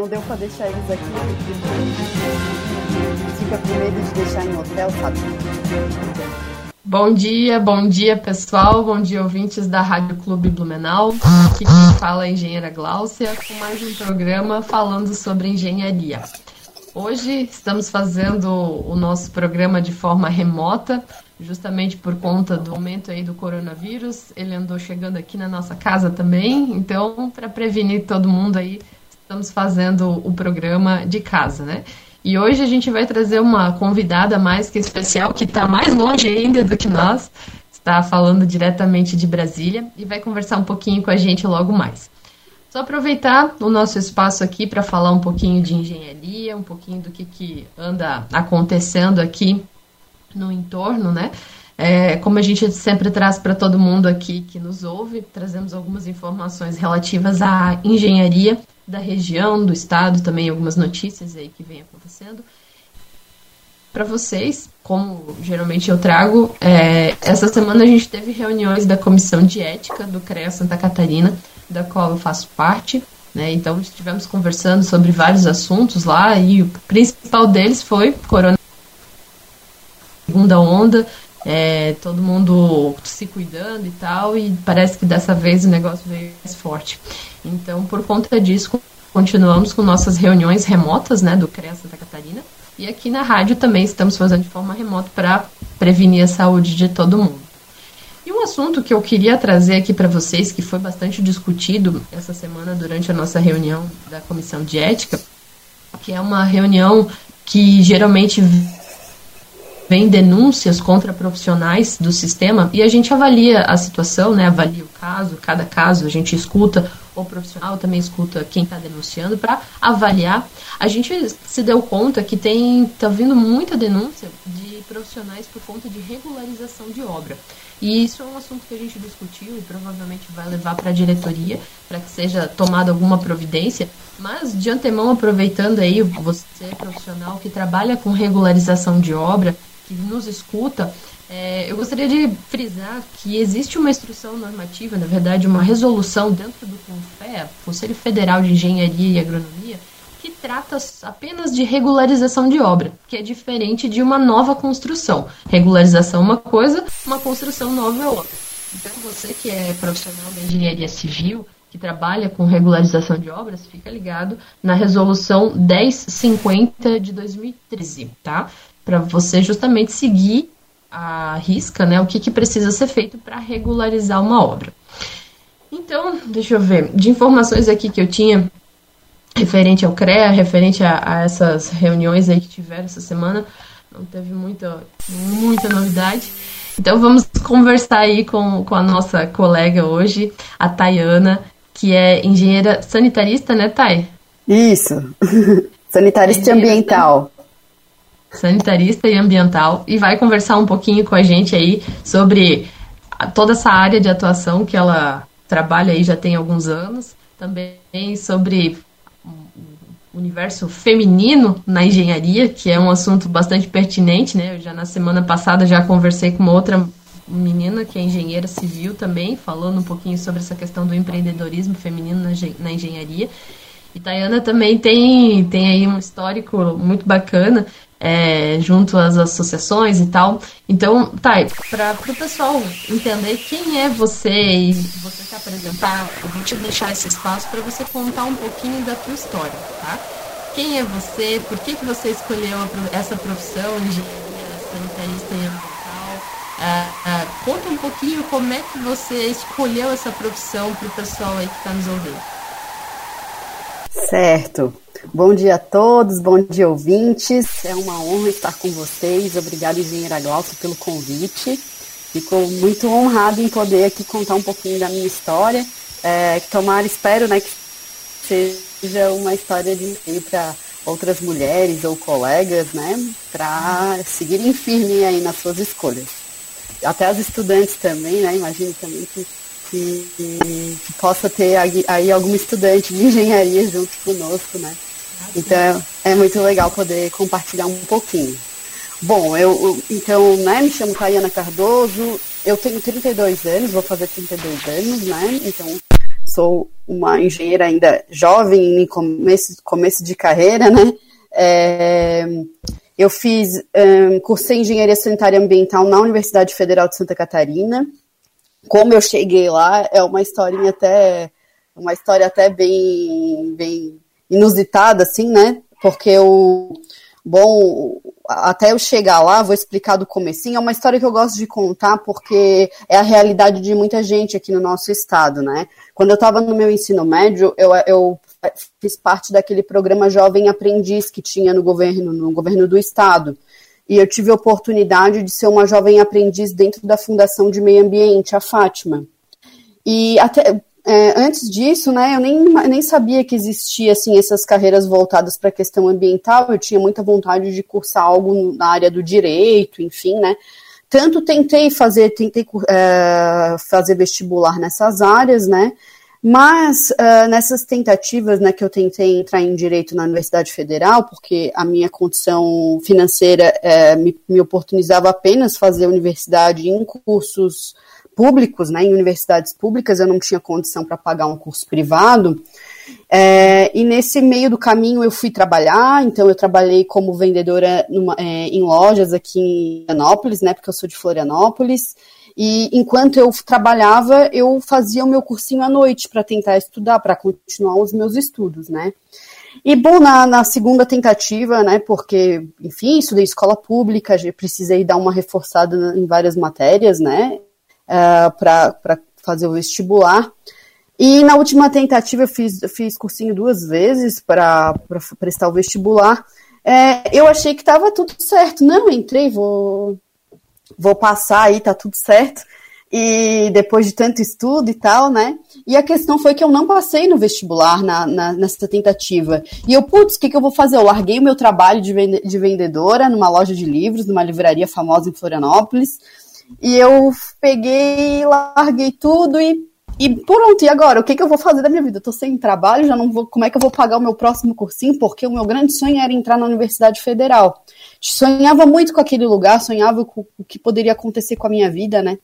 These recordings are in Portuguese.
Não deu pra deixar eles aqui, fica com medo de deixar em hotel, sabe? Bom dia, bom dia pessoal, bom dia ouvintes da Rádio Clube Blumenau. Aqui quem fala é a engenheira Gláucia com mais um programa falando sobre engenharia. Hoje estamos fazendo o nosso programa de forma remota, justamente por conta do aumento aí do coronavírus. Ele andou chegando aqui na nossa casa também, então para prevenir todo mundo aí, estamos fazendo o programa de casa, né? E hoje a gente vai trazer uma convidada mais que especial, que está mais longe ainda do que nós, está falando diretamente de Brasília e vai conversar um pouquinho com a gente logo mais. Só aproveitar o nosso espaço aqui para falar um pouquinho de engenharia, um pouquinho do que, que anda acontecendo aqui no entorno, né? É, como a gente sempre traz para todo mundo aqui que nos ouve, trazemos algumas informações relativas à engenharia da região, do estado, também algumas notícias aí que vem acontecendo. Para vocês, como geralmente eu trago, é, essa semana a gente teve reuniões da Comissão de Ética do CREA Santa Catarina, da qual eu faço parte. Né? Então, estivemos conversando sobre vários assuntos lá e o principal deles foi corona segunda onda, é, todo mundo se cuidando e tal, e parece que dessa vez o negócio veio mais forte. Então, por conta disso, continuamos com nossas reuniões remotas, né, do CREA Santa Catarina, e aqui na rádio também estamos fazendo de forma remota para prevenir a saúde de todo mundo. E um assunto que eu queria trazer aqui para vocês, que foi bastante discutido essa semana durante a nossa reunião da Comissão de Ética, que é uma reunião que geralmente vem denúncias contra profissionais do sistema e a gente avalia a situação, né, avalia o caso, cada caso, a gente escuta o profissional, também escuta quem está denunciando para avaliar. A gente se deu conta que tem tá vindo muita denúncia de profissionais por conta de regularização de obra. E isso é um assunto que a gente discutiu e provavelmente vai levar para a diretoria para que seja tomada alguma providência. Mas de antemão aproveitando aí você profissional que trabalha com regularização de obra que nos escuta, é, eu gostaria de frisar que existe uma instrução normativa, na verdade, uma resolução dentro do CONFEA, Conselho Federal de Engenharia e Agronomia, que trata apenas de regularização de obra, que é diferente de uma nova construção. Regularização é uma coisa, uma construção nova é outra. Então, você que é profissional da engenharia civil, que trabalha com regularização de obras, fica ligado na resolução 1050 de 2013, tá? Para você justamente seguir a risca, né, o que, que precisa ser feito para regularizar uma obra. Então, deixa eu ver, de informações aqui que eu tinha referente ao CREA, referente a, a essas reuniões aí que tiveram essa semana, não teve muita, muita novidade. Então vamos conversar aí com, com a nossa colega hoje, a Tayana, que é engenheira sanitarista, né, Thay? Isso, sanitarista ambiental sanitarista e ambiental, e vai conversar um pouquinho com a gente aí sobre toda essa área de atuação que ela trabalha aí já tem alguns anos, também sobre o universo feminino na engenharia, que é um assunto bastante pertinente, né? Eu já na semana passada já conversei com uma outra menina que é engenheira civil também, falando um pouquinho sobre essa questão do empreendedorismo feminino na, engenharia. E Tayana também tem, tem aí um histórico muito bacana é, junto às associações e tal. Então, tá, para o pessoal entender quem é você e você se apresentar, eu vou te deixar esse espaço para você contar um pouquinho da tua história, tá? Quem é você? Por que, que você escolheu essa profissão, engenharia sanitarista e ambiental? Ah, ah, conta um pouquinho como é que você escolheu essa profissão para o pessoal aí que está nos ouvindo. Certo. Bom dia a todos, bom dia ouvintes. É uma honra estar com vocês. Obrigada, engenheira Glaucia, pelo convite. Fico muito honrado em poder aqui contar um pouquinho da minha história É, tomara, espero, né, que seja uma história de para outras mulheres ou colegas, né, para seguirem firme aí nas suas escolhas. Até as estudantes também, né, imagino também que, que, que possa ter aí algum estudante de engenharia junto conosco, né. Então é muito legal poder compartilhar um pouquinho. Bom, eu então, né, me chamo Tayana Cardoso, eu tenho 32 anos, vou fazer 32 anos, né? Então, sou uma engenheira ainda jovem, em começo, começo de carreira, né? É, eu fiz, um, cursei engenharia sanitária ambiental na Universidade Federal de Santa Catarina. Como eu cheguei lá, é uma historinha até, uma história até bem, bem inusitada, assim, né? Porque o, bom, até eu chegar lá, vou explicar do comecinho, é uma história que eu gosto de contar porque é a realidade de muita gente aqui no nosso estado, né? Quando eu estava no meu ensino médio, eu, eu fiz parte daquele programa Jovem Aprendiz que tinha no governo, no governo do estado. E eu tive a oportunidade de ser uma jovem aprendiz dentro da Fundação de Meio Ambiente, a Fátima. E até, é, antes disso, né, eu nem, nem sabia que existia assim essas carreiras voltadas para a questão ambiental. Eu tinha muita vontade de cursar algo na área do direito, enfim, né. Tanto tentei fazer, tentei é, fazer vestibular nessas áreas, né. Mas uh, nessas tentativas, né, que eu tentei entrar em direito na Universidade Federal, porque a minha condição financeira uh, me, me oportunizava apenas fazer universidade em cursos públicos, né, em universidades públicas, eu não tinha condição para pagar um curso privado. É, e nesse meio do caminho eu fui trabalhar, então eu trabalhei como vendedora numa, é, em lojas aqui em Florianópolis, né, porque eu sou de Florianópolis. E enquanto eu trabalhava, eu fazia o meu cursinho à noite para tentar estudar, para continuar os meus estudos, né. E bom, na, na, segunda tentativa, né, porque, enfim, estudei escola pública, precisei dar uma reforçada em várias matérias, né, uh, é, para fazer o vestibular. E na última tentativa eu fiz, eu fiz cursinho duas vezes para prestar o vestibular. É, eu achei que estava tudo certo. Não, entrei, vou, vou passar aí, tá tudo certo. E depois de tanto estudo e tal, né? E a questão foi que eu não passei no vestibular na, na nessa tentativa. E eu, putz, o que, que eu vou fazer? Eu larguei o meu trabalho de, vende, de vendedora numa loja de livros, numa livraria famosa em Florianópolis. E eu peguei, larguei tudo e, e pronto, e agora? O que, que eu vou fazer da minha vida? Eu tô sem trabalho, já não vou. Como é que eu vou pagar o meu próximo cursinho? Porque o meu grande sonho era entrar na Universidade Federal. Sonhava muito com aquele lugar, sonhava com o que poderia acontecer com a minha vida, né?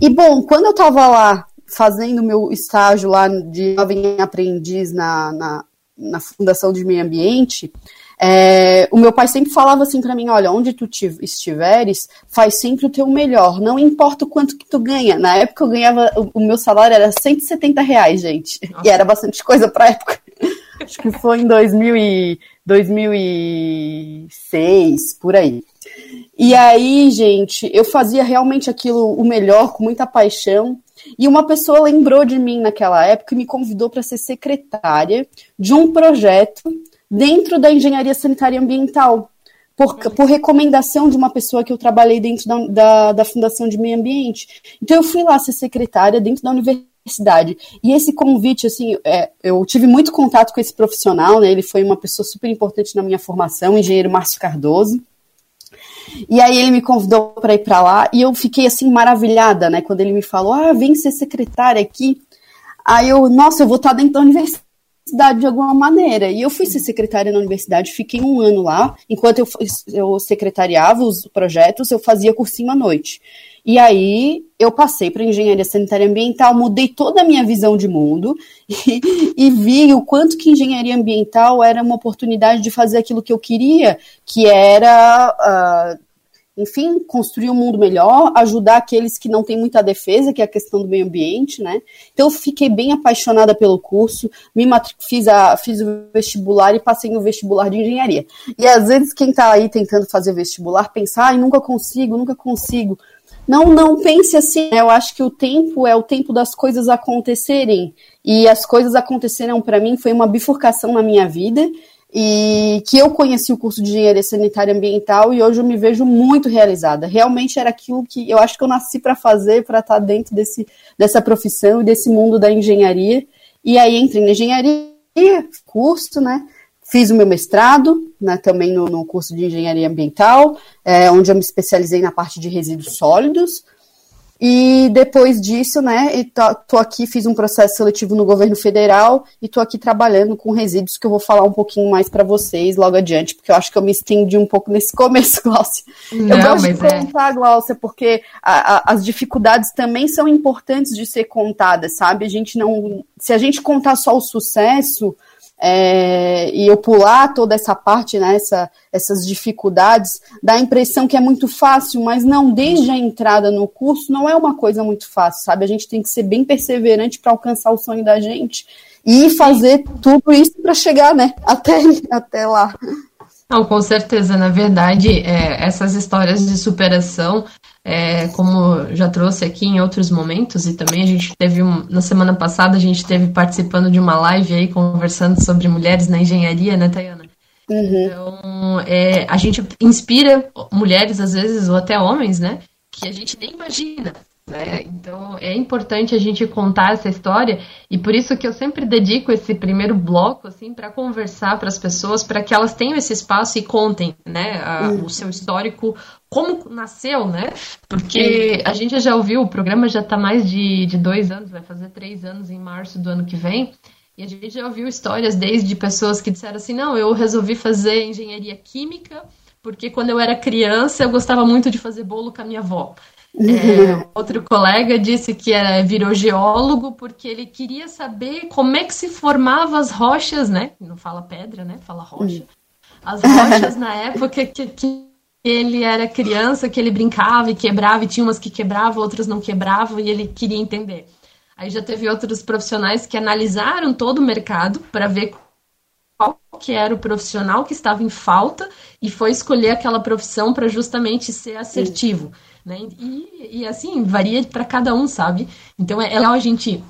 E bom, quando eu tava lá fazendo meu estágio lá de jovem aprendiz na, na, na Fundação de Meio Ambiente, é, o meu pai sempre falava assim para mim, olha, onde tu estiveres, faz sempre o teu melhor, não importa o quanto que tu ganha. Na época eu ganhava, o, meu salário era 170 reais, gente, Nossa. e era bastante coisa pra época. Acho que foi em 2000 e, 2006, por aí. E aí, gente, eu fazia realmente aquilo o melhor, com muita paixão. E uma pessoa lembrou de mim naquela época e me convidou para ser secretária de um projeto dentro da engenharia sanitária e ambiental, por, por recomendação de uma pessoa que eu trabalhei dentro da, da, da Fundação de Meio Ambiente. Então eu fui lá ser secretária dentro da universidade. E esse convite, assim, é, eu tive muito contato com esse profissional, né? Ele foi uma pessoa super importante na minha formação, o engenheiro Márcio Cardoso. E aí ele me convidou para ir para lá e eu fiquei assim maravilhada, né? Quando ele me falou, ah, vem ser secretária aqui. Aí eu, nossa, eu vou estar dentro da universidade cidade de alguma maneira. E eu fui ser secretária na universidade, fiquei um ano lá. Enquanto eu, eu secretariava os projetos, eu fazia cursinho à noite. E aí eu passei para engenharia sanitária ambiental, mudei toda a minha visão de mundo e, e, vi o quanto que engenharia ambiental era uma oportunidade de fazer aquilo que eu queria, que era uh, enfim, construir um mundo melhor, ajudar aqueles que não têm muita defesa, que é a questão do meio ambiente, né? Então eu fiquei bem apaixonada pelo curso, me fiz, a, fiz o vestibular e passei no vestibular de engenharia. E às vezes quem está aí tentando fazer vestibular pensa, ai, nunca consigo, nunca consigo. Não, não pense assim. Né? Eu acho que o tempo é o tempo das coisas acontecerem. E as coisas aconteceram para mim, foi uma bifurcação na minha vida e que eu conheci o curso de engenharia sanitária ambiental e hoje eu me vejo muito realizada. Realmente era aquilo que eu acho que eu nasci para fazer, para estar tá dentro desse, dessa profissão e desse mundo da engenharia. E aí entrei na engenharia, curso, né? Fiz o meu mestrado, né, também no, no curso de engenharia ambiental, é, onde eu me especializei na parte de resíduos sólidos. E depois disso, né, tô, tô, aqui, fiz um processo seletivo no governo federal e tô aqui trabalhando com resíduos que eu vou falar um pouquinho mais para vocês logo adiante, porque eu acho que eu me estendi um pouco nesse começo, Glaucia. Não, eu gosto de é. contar, é. Glaucia, porque a, a, as dificuldades também são importantes de ser contadas, sabe? A gente não. Se a gente contar só o sucesso, é, e eu pular toda essa parte, né, essa, essas dificuldades, dá a impressão que é muito fácil, mas não, desde a entrada no curso não é uma coisa muito fácil, sabe? A gente tem que ser bem perseverante para alcançar o sonho da gente e fazer tudo isso para chegar, né, até, até lá. Não, com certeza. Na verdade, é, essas histórias de superação, é, como já trouxe aqui em outros momentos, e também a gente teve, um, na semana passada, a gente teve participando de uma live aí, conversando sobre mulheres na engenharia, né, Tayana? Uhum. Então, é, a gente inspira mulheres, às vezes, ou até homens, né, que a gente nem imagina. Né? Então é importante a gente contar essa história e por isso que eu sempre dedico esse primeiro bloco assim para conversar para as pessoas para que elas tenham esse espaço e contem né, a, o seu histórico como nasceu, né? Porque a gente já ouviu, o programa já está mais de, de dois anos, vai fazer três anos em março do ano que vem. E a gente já ouviu histórias desde pessoas que disseram assim: não, eu resolvi fazer engenharia química porque quando eu era criança eu gostava muito de fazer bolo com a minha avó. É, outro colega disse que era, virou geólogo porque ele queria saber como é que se formavam as rochas, né? Não fala pedra, né? Fala rocha. As rochas na época que, que ele era criança, que ele brincava e quebrava, e tinha umas que quebravam, outras não quebravam, e ele queria entender. Aí já teve outros profissionais que analisaram todo o mercado para ver qual que era o profissional que estava em falta e foi escolher aquela profissão para justamente ser assertivo. Né? E, e assim, varia para cada um, sabe? Então é, é legal a gente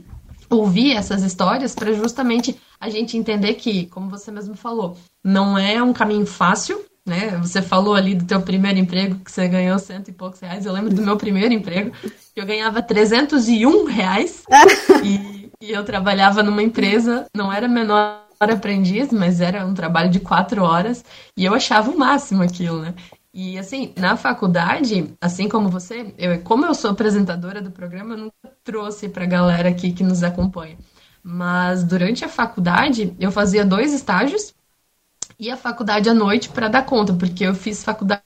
ouvir essas histórias para justamente a gente entender que, como você mesmo falou, não é um caminho fácil, né? Você falou ali do teu primeiro emprego que você ganhou cento e poucos reais. Eu lembro do meu primeiro emprego que eu ganhava 301 reais e, e eu trabalhava numa empresa, não era menor aprendiz, mas era um trabalho de quatro horas e eu achava o máximo aquilo, né? E assim, na faculdade, assim como você, eu, como eu sou apresentadora do programa, eu nunca trouxe para a galera aqui que nos acompanha. Mas durante a faculdade, eu fazia dois estágios e a faculdade à noite para dar conta, porque eu fiz faculdade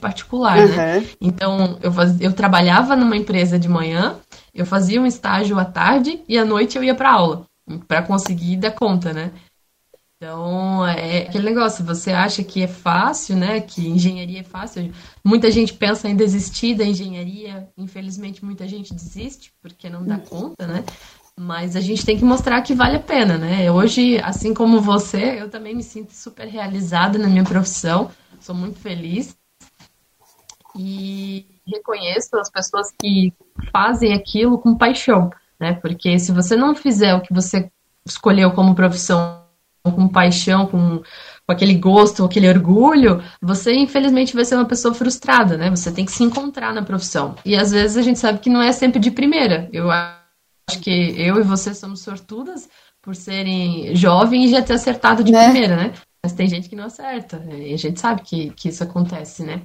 particular, uhum. né? Então, eu, faz, eu trabalhava numa empresa de manhã, eu fazia um estágio à tarde e à noite eu ia para aula, para conseguir dar conta, né? Então, é aquele negócio, você acha que é fácil, né? Que engenharia é fácil. Muita gente pensa em desistir da engenharia. Infelizmente, muita gente desiste porque não dá conta, né? Mas a gente tem que mostrar que vale a pena, né? Hoje, assim como você, eu também me sinto super realizada na minha profissão. Sou muito feliz. E reconheço as pessoas que fazem aquilo com paixão, né? Porque se você não fizer o que você escolheu como profissão com paixão, com, com aquele gosto, aquele orgulho, você infelizmente vai ser uma pessoa frustrada, né? Você tem que se encontrar na profissão. E às vezes a gente sabe que não é sempre de primeira. Eu acho que eu e você somos sortudas por serem jovens e já ter acertado de né? primeira, né? Mas tem gente que não acerta. E a gente sabe que, que isso acontece, né?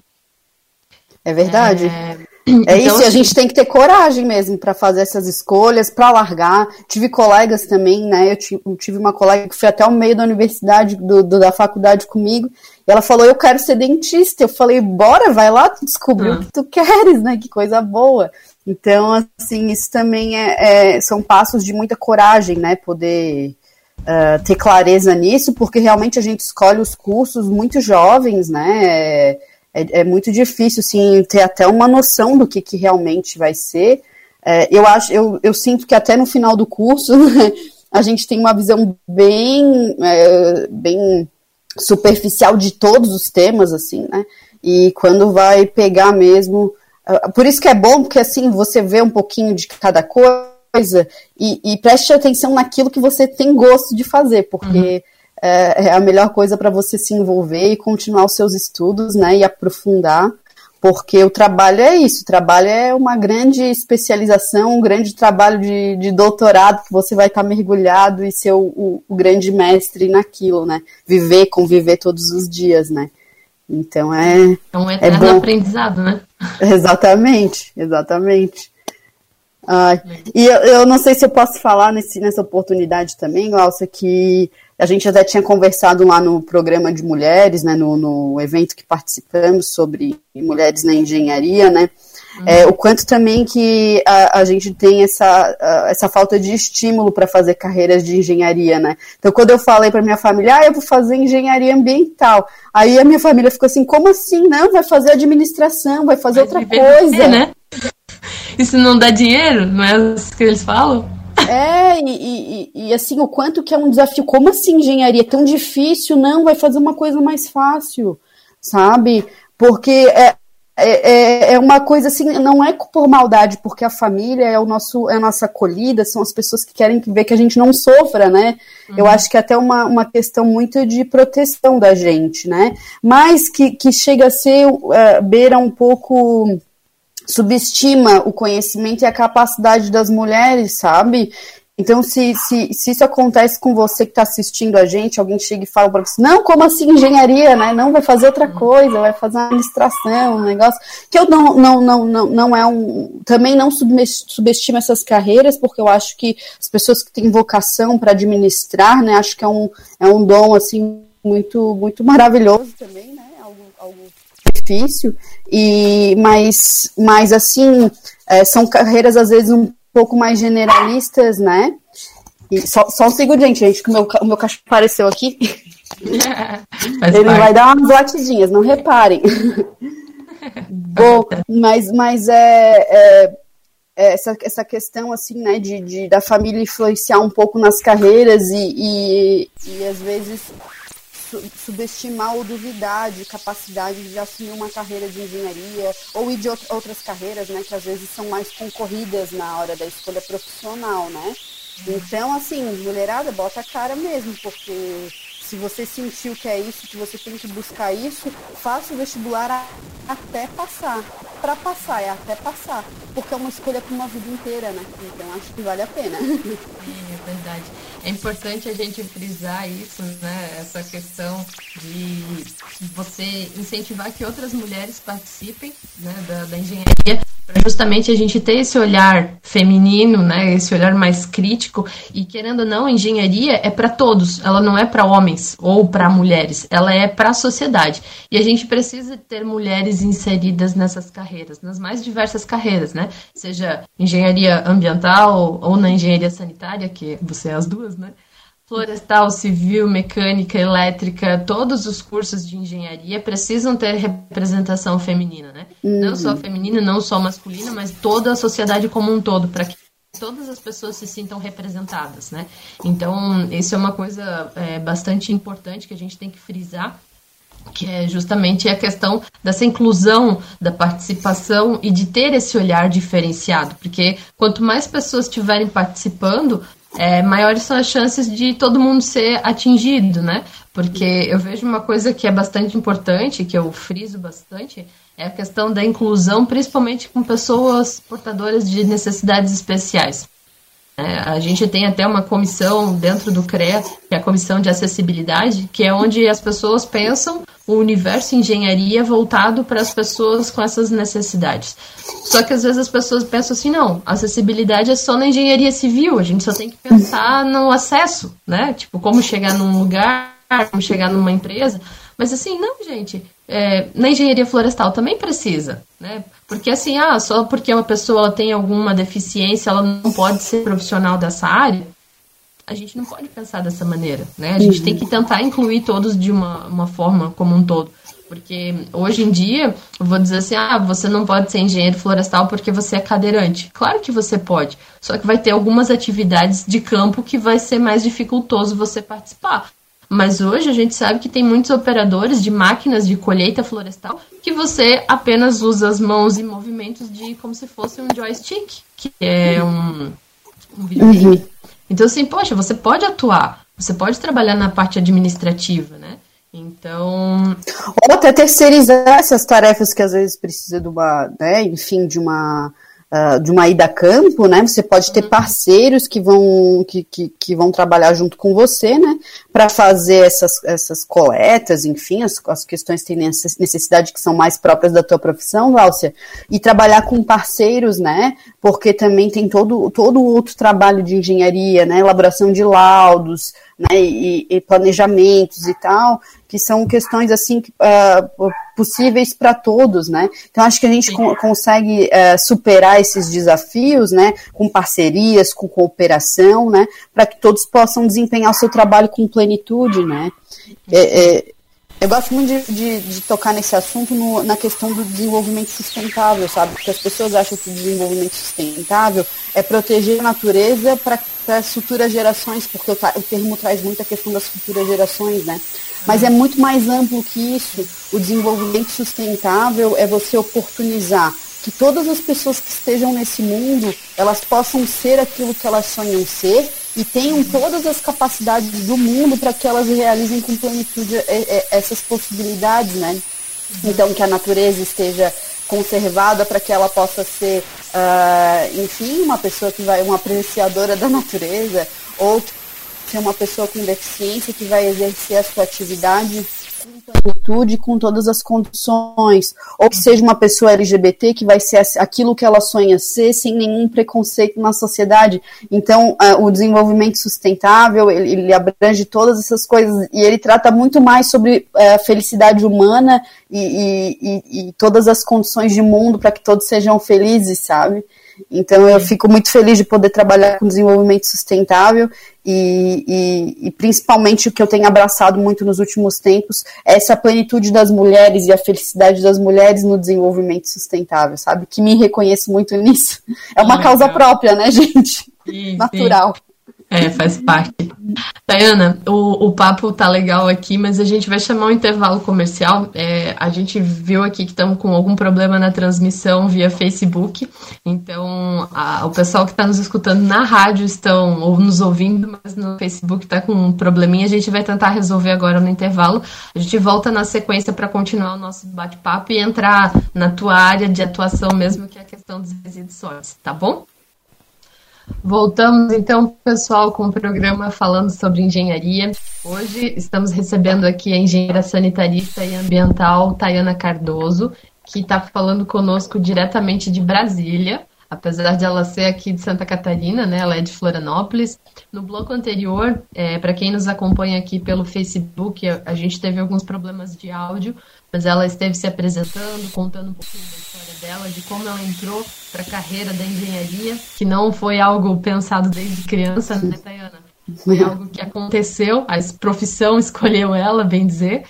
É verdade. É... É então, isso, assim, a gente tem que ter coragem mesmo para fazer essas escolhas, para largar. Tive colegas também, né? Eu tive, eu tive, uma colega que foi até o meio da universidade, do, do, da faculdade comigo, e ela falou: Eu quero ser dentista. Eu falei: Bora, vai lá, tu descobriu ah. o que tu queres, né? Que coisa boa. Então, assim, isso também é, é são passos de muita coragem, né? Poder uh, ter clareza nisso, porque realmente a gente escolhe os cursos muito jovens, né? É, é, é muito difícil, assim, ter até uma noção do que, que realmente vai ser. É, eu acho, eu, eu sinto que até no final do curso a gente tem uma visão bem, é, bem superficial de todos os temas, assim, né? E quando vai pegar mesmo. É, por isso que é bom, porque assim você vê um pouquinho de cada coisa e, e preste atenção naquilo que você tem gosto de fazer, porque. Uhum é, é a melhor coisa para você se envolver e continuar os seus estudos, né, e aprofundar, porque o trabalho é isso, o trabalho é uma grande especialização, um grande trabalho de, de doutorado que você vai estar tá mergulhado e ser o, o, o, grande mestre naquilo, né, viver, conviver todos os dias, né. Então é. É um é eterno é aprendizado, né? Exatamente, exatamente. Ai, e eu, eu, não sei se eu posso falar nesse, nessa oportunidade também, Glaucia, que a gente até tinha conversado lá no programa de mulheres, né, no, no evento que participamos sobre mulheres na engenharia, né, uhum. é, o quanto também que a, a gente tem essa, a, essa falta de estímulo para fazer carreiras de engenharia, né. Então, quando eu falei para minha família, ah, eu vou fazer engenharia ambiental, aí a minha família ficou assim, como assim? Não, vai fazer administração, vai fazer vai outra coisa. né? Isso não dá dinheiro? Não é isso que eles falam? É, e, e, e, assim, o quanto que é um desafio. Como assim engenharia? Tão difícil? Não, vai fazer uma coisa mais fácil, sabe? Porque é, é, é, é uma coisa assim, não é por maldade, porque a família é o nosso, é a nossa acolhida, são as pessoas que querem ver que a gente não sofra, né? Uhum. Eu acho que é até uma, uma questão muito de proteção da gente, né? Mas que, que chega a ser, uh, beira um pouco subestima o conhecimento e a capacidade das mulheres, sabe? Então, se, se, se isso acontece com você que está assistindo a gente, alguém chega e fala para você, não, como assim engenharia, né? Não, vai fazer outra coisa, vai fazer uma administração, um negócio. Que eu não, não, não, não, não é um. Também não subestimo essas carreiras, porque eu acho que as pessoas que têm vocação para administrar, né? Acho que é um, é um dom, assim, muito, muito maravilhoso também, né? Algo, algo difícil, e, mas, mas assim, é, são carreiras às vezes um pouco mais generalistas, né? E só, só um segundo, gente, gente, que o meu, o meu cachorro apareceu aqui. Ele parte. vai dar umas latidinhas, não reparem. Bom, mas, mas é, é, é, essa, essa questão assim, né, de, de, da família influenciar um pouco nas carreiras e, e, e às vezes subestimar ou duvidar de capacidade de assumir uma carreira de engenharia ou de outras carreiras, né, que às vezes são mais concorridas na hora da escolha profissional, né? Então, assim, mulherada, bota a cara mesmo, porque se você sentiu que é isso, que você tem que buscar isso, faça o vestibular a, até passar. Para passar, é até passar. Porque é uma escolha para uma vida inteira, né? Então acho que vale a pena. É verdade. É importante a gente frisar isso, né? Essa questão de você incentivar que outras mulheres participem né, da, da engenharia justamente a gente ter esse olhar feminino, né, esse olhar mais crítico e querendo ou não, engenharia é para todos, ela não é para homens ou para mulheres, ela é para a sociedade. E a gente precisa ter mulheres inseridas nessas carreiras, nas mais diversas carreiras, né? Seja engenharia ambiental ou na engenharia sanitária, que você é as duas, né? Florestal, civil, mecânica, elétrica, todos os cursos de engenharia precisam ter representação feminina, né? Uhum. Não só feminina, não só masculina, mas toda a sociedade como um todo, para que todas as pessoas se sintam representadas, né? Então, isso é uma coisa é, bastante importante que a gente tem que frisar, que é justamente a questão dessa inclusão, da participação e de ter esse olhar diferenciado, porque quanto mais pessoas estiverem participando, é, maiores são as chances de todo mundo ser atingido, né? Porque eu vejo uma coisa que é bastante importante, que eu friso bastante, é a questão da inclusão, principalmente com pessoas portadoras de necessidades especiais. É, a gente tem até uma comissão dentro do CREA, que é a Comissão de Acessibilidade, que é onde as pessoas pensam o universo engenharia voltado para as pessoas com essas necessidades. Só que às vezes as pessoas pensam assim, não, acessibilidade é só na engenharia civil, a gente só tem que pensar no acesso, né? Tipo, como chegar num lugar, como chegar numa empresa. Mas assim, não, gente, é, na engenharia florestal também precisa, né? Porque assim, ah, só porque uma pessoa tem alguma deficiência, ela não pode ser profissional dessa área, a gente não pode pensar dessa maneira, né? A gente uhum. tem que tentar incluir todos de uma, uma forma como um todo. Porque hoje em dia, eu vou dizer assim, ah, você não pode ser engenheiro florestal porque você é cadeirante. Claro que você pode, só que vai ter algumas atividades de campo que vai ser mais dificultoso você participar. Mas hoje a gente sabe que tem muitos operadores de máquinas de colheita florestal que você apenas usa as mãos e movimentos de como se fosse um joystick, que é um, um videogame. Uhum. Então, assim, poxa, você pode atuar, você pode trabalhar na parte administrativa, né? Então. Ou até terceirizar essas tarefas que às vezes precisa de uma, né, enfim, de uma uh, de uma ida a campo, né? Você pode ter uhum. parceiros que vão, que, que, que vão trabalhar junto com você, né? Para fazer essas, essas coletas, enfim, as, as questões que têm necessidade que são mais próprias da tua profissão, Válcia, e trabalhar com parceiros, né? Porque também tem todo, todo outro trabalho de engenharia, né? Elaboração de laudos, né? E, e planejamentos e tal, que são questões assim uh, possíveis para todos, né? Então acho que a gente co consegue uh, superar esses desafios, né? Com parcerias, com cooperação, né? Para que todos possam desempenhar o seu trabalho com plenitude, né? É, é, eu gosto muito de, de, de tocar nesse assunto no, na questão do desenvolvimento sustentável, sabe? Porque as pessoas acham que o desenvolvimento sustentável é proteger a natureza para as futuras gerações, porque o, o termo traz muito a questão das futuras gerações, né? Mas é muito mais amplo que isso. O desenvolvimento sustentável é você oportunizar que todas as pessoas que estejam nesse mundo, elas possam ser aquilo que elas sonham ser e tenham todas as capacidades do mundo para que elas realizem com plenitude é, é, essas possibilidades, né? Então que a natureza esteja conservada para que ela possa ser, uh, enfim, uma pessoa que vai, uma apreciadora da natureza, ou ser uma pessoa com deficiência que vai exercer a sua atividade com plenitude, com todas as condições, ou que seja uma pessoa LGBT que vai ser aquilo que ela sonha ser, sem nenhum preconceito na sociedade. Então, uh, o desenvolvimento sustentável, ele, ele, abrange todas essas coisas, e ele trata muito mais sobre uh, felicidade humana e, e, e todas as condições de mundo para que todos sejam felizes, sabe? Então eu fico muito feliz de poder trabalhar com desenvolvimento sustentável e, e, e, principalmente o que eu tenho abraçado muito nos últimos tempos é essa plenitude das mulheres e a felicidade das mulheres no desenvolvimento sustentável, sabe? Que me reconheço muito nisso. É uma causa própria, né, gente? Sim, Natural. Sim. É, faz parte. Tayana, o, o papo tá legal aqui, mas a gente vai chamar um intervalo comercial. É, a gente viu aqui que estamos com algum problema na transmissão via Facebook. Então, a, o pessoal que está nos escutando na rádio estão ou nos ouvindo, mas no Facebook está com um probleminha. A gente vai tentar resolver agora no intervalo. A gente volta na sequência para continuar o nosso bate-papo e entrar na tua área de atuação mesmo, que é a questão dos resíduos sólidos, tá bom? Voltamos então, pessoal, com o programa falando sobre engenharia. Hoje estamos recebendo aqui a engenheira sanitarista e ambiental Tayana Cardoso, que está falando conosco diretamente de Brasília, apesar de ela ser aqui de Santa Catarina, né? Ela é de Florianópolis. No bloco anterior, é, para quem nos acompanha aqui pelo Facebook, a, a gente teve alguns problemas de áudio, mas ela esteve se apresentando, contando um pouquinho da história dela, de como ela entrou para a carreira da engenharia, que não foi algo pensado desde criança, né, Tayana? Foi algo que aconteceu, a profissão escolheu ela, bem dizer,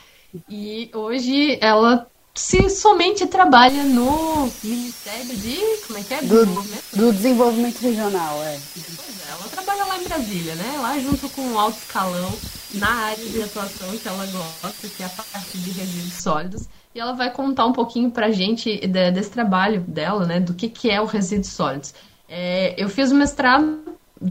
e hoje ela se somente trabalha no Ministério de. Como é que é? Do, desenvolvimento, do desenvolvimento regional, é. Pois é, ela trabalha lá em Brasília, né? Lá junto com o alto escalão na área de atuação que ela gosta, que é a parte de resíduos sólidos. E ela vai contar um pouquinho pra gente de, desse trabalho dela, né? Do que, que é o resíduos sólidos. É, eu fiz o mestrado,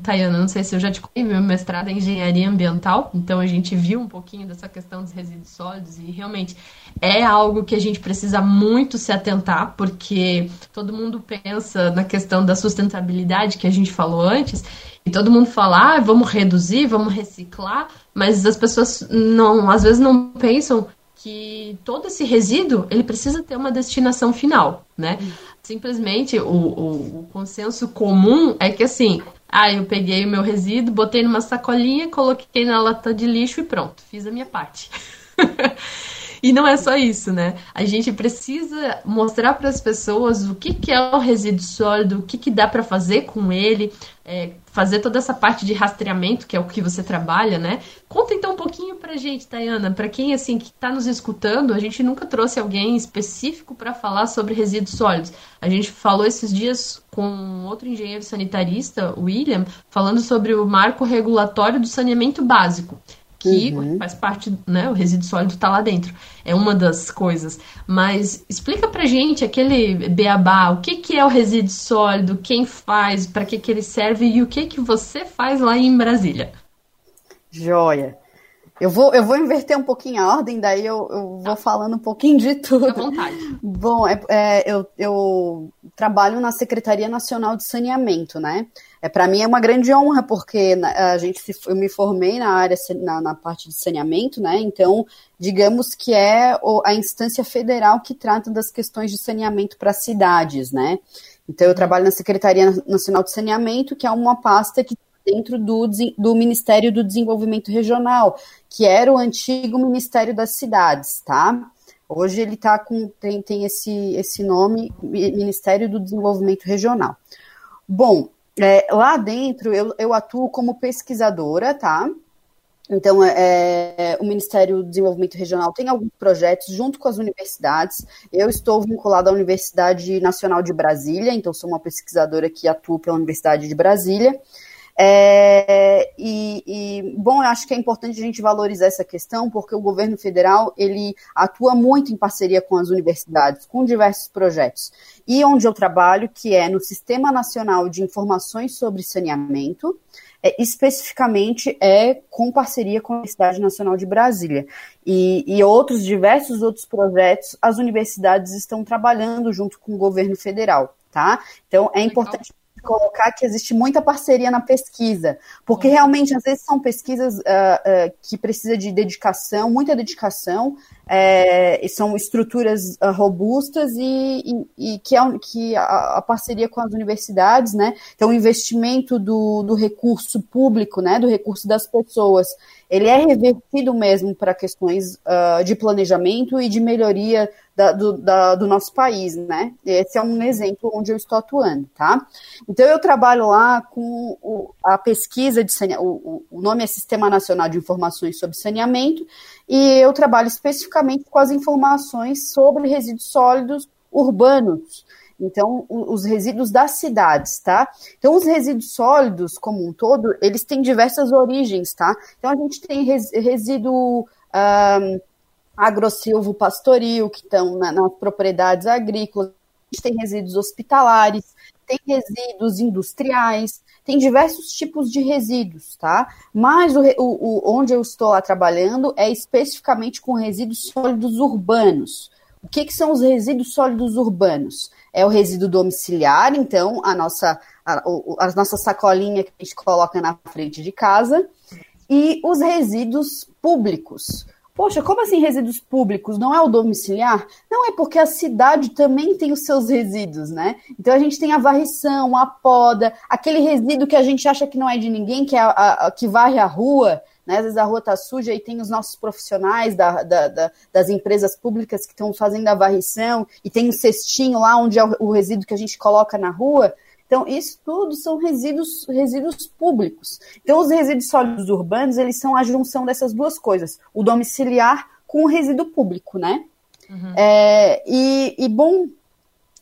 Tayana, não sei se eu já te contei, meu mestrado é em engenharia ambiental, então a gente viu um pouquinho dessa questão dos resíduos sólidos e realmente é algo que a gente precisa muito se atentar, porque todo mundo pensa na questão da sustentabilidade que a gente falou antes, e todo mundo fala, ah, vamos reduzir, vamos reciclar, mas as pessoas não, às vezes não pensam que todo esse resíduo ele precisa ter uma destinação final, né? Simplesmente o, o, o, consenso comum é que assim, ah, eu peguei o meu resíduo, botei numa sacolinha, coloquei na lata de lixo e pronto, fiz a minha parte. E não é só isso, né? A gente precisa mostrar para as pessoas o que, que é o resíduo sólido, o que, que dá para fazer com ele, é, fazer toda essa parte de rastreamento, que é o que você trabalha, né? Conta então um pouquinho pra gente, Tayana, para quem assim que está nos escutando, a gente nunca trouxe alguém específico para falar sobre resíduos sólidos. A gente falou esses dias com outro engenheiro sanitarista, William, falando sobre o marco regulatório do saneamento básico que uhum. faz parte, né? O resíduo sólido está lá dentro. É uma das coisas. Mas explica pra gente aquele beabá, o que, que é o resíduo sólido, quem faz, para que, que ele serve e o que, que você faz lá em Brasília. Joia. Eu vou, eu vou inverter um pouquinho a ordem, daí eu, eu vou tá. falando um pouquinho de tudo. Fique à vontade. Bom, é, é, eu, eu trabalho na Secretaria Nacional de Saneamento, né? É, Para mim é uma grande honra, porque a gente se, eu me formei na área, na, na parte de saneamento, né? Então, digamos que é a instância federal que trata das questões de saneamento para cidades, né? Então, eu trabalho na Secretaria Nacional de Saneamento, que é uma pasta que dentro do, do Ministério do Desenvolvimento Regional, que era o antigo Ministério das Cidades, tá? Hoje ele tá com, tem, tem esse, esse nome, Ministério do Desenvolvimento Regional. Bom, é, lá dentro eu, eu atuo como pesquisadora, tá? Então, é, é, o Ministério do Desenvolvimento Regional tem alguns projetos junto com as universidades. Eu estou vinculada à Universidade Nacional de Brasília, então sou uma pesquisadora que atua pela Universidade de Brasília. É, e, e, bom, eu acho que é importante a gente valorizar essa questão, porque o governo federal ele atua muito em parceria com as universidades, com diversos projetos. E onde eu trabalho, que é no Sistema Nacional de Informações sobre Saneamento, é, especificamente é com parceria com a Universidade Nacional de Brasília. E, e outros, diversos outros projetos, as universidades estão trabalhando junto com o governo federal, tá? Então, é importante colocar que existe muita parceria na pesquisa, porque realmente às vezes são pesquisas uh, uh, que precisam de dedicação, muita dedicação, é, são estruturas uh, robustas e, e, e, que, é, que a, a, parceria com as universidades, né? Então, o investimento do, do recurso público, né? Do recurso das pessoas, ele é revertido mesmo para questões de planejamento e de melhoria da, do, da, do, nosso país, né? Esse é um exemplo onde eu estou atuando, tá? Então, eu trabalho lá com o, a pesquisa de saneamento, o, nome é Sistema Nacional de Informações sobre Saneamento, e eu trabalho especificamente com as informações sobre resíduos sólidos urbanos. Então, os resíduos das cidades, tá? Então, os resíduos sólidos, como um todo, eles têm diversas origens, tá? Então, a gente tem resíduo agrosilvo pastoril, que estão na, nas propriedades agrícolas, a gente tem resíduos hospitalares, tem resíduos industriais, tem diversos tipos de resíduos, tá? Mas o, o, onde eu estou lá trabalhando é especificamente com resíduos sólidos urbanos. O que, que são os resíduos sólidos urbanos? É o resíduo domiciliar, então, a nossa, a, a nossa sacolinha que a gente coloca na frente de casa, e os resíduos públicos. Poxa, como assim resíduos públicos? Não é o domiciliar? Não é porque a cidade também tem os seus resíduos, né? Então a gente tem a varrição, a poda, aquele resíduo que a gente acha que não é de ninguém, que é a, a, que varre a rua, né? Às vezes a rua está suja e tem os nossos profissionais da, da, da, das empresas públicas que estão fazendo a varrição e tem um cestinho lá onde é o, o resíduo que a gente coloca na rua. Então, isso tudo são resíduos, resíduos públicos. Então, os resíduos sólidos urbanos, eles são a junção dessas duas coisas, o domiciliar com o resíduo público, né? Uhum. É, e, e, bom,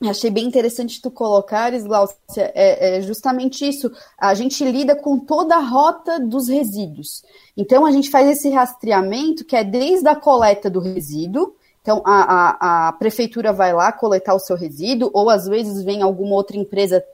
achei bem interessante tu colocares, Glaucia, é, é, justamente isso. A gente lida com toda a rota dos resíduos. Então, a gente faz esse rastreamento que é desde a coleta do resíduo, então, a, a, a, prefeitura vai lá coletar o seu resíduo, ou às vezes vem alguma outra empresa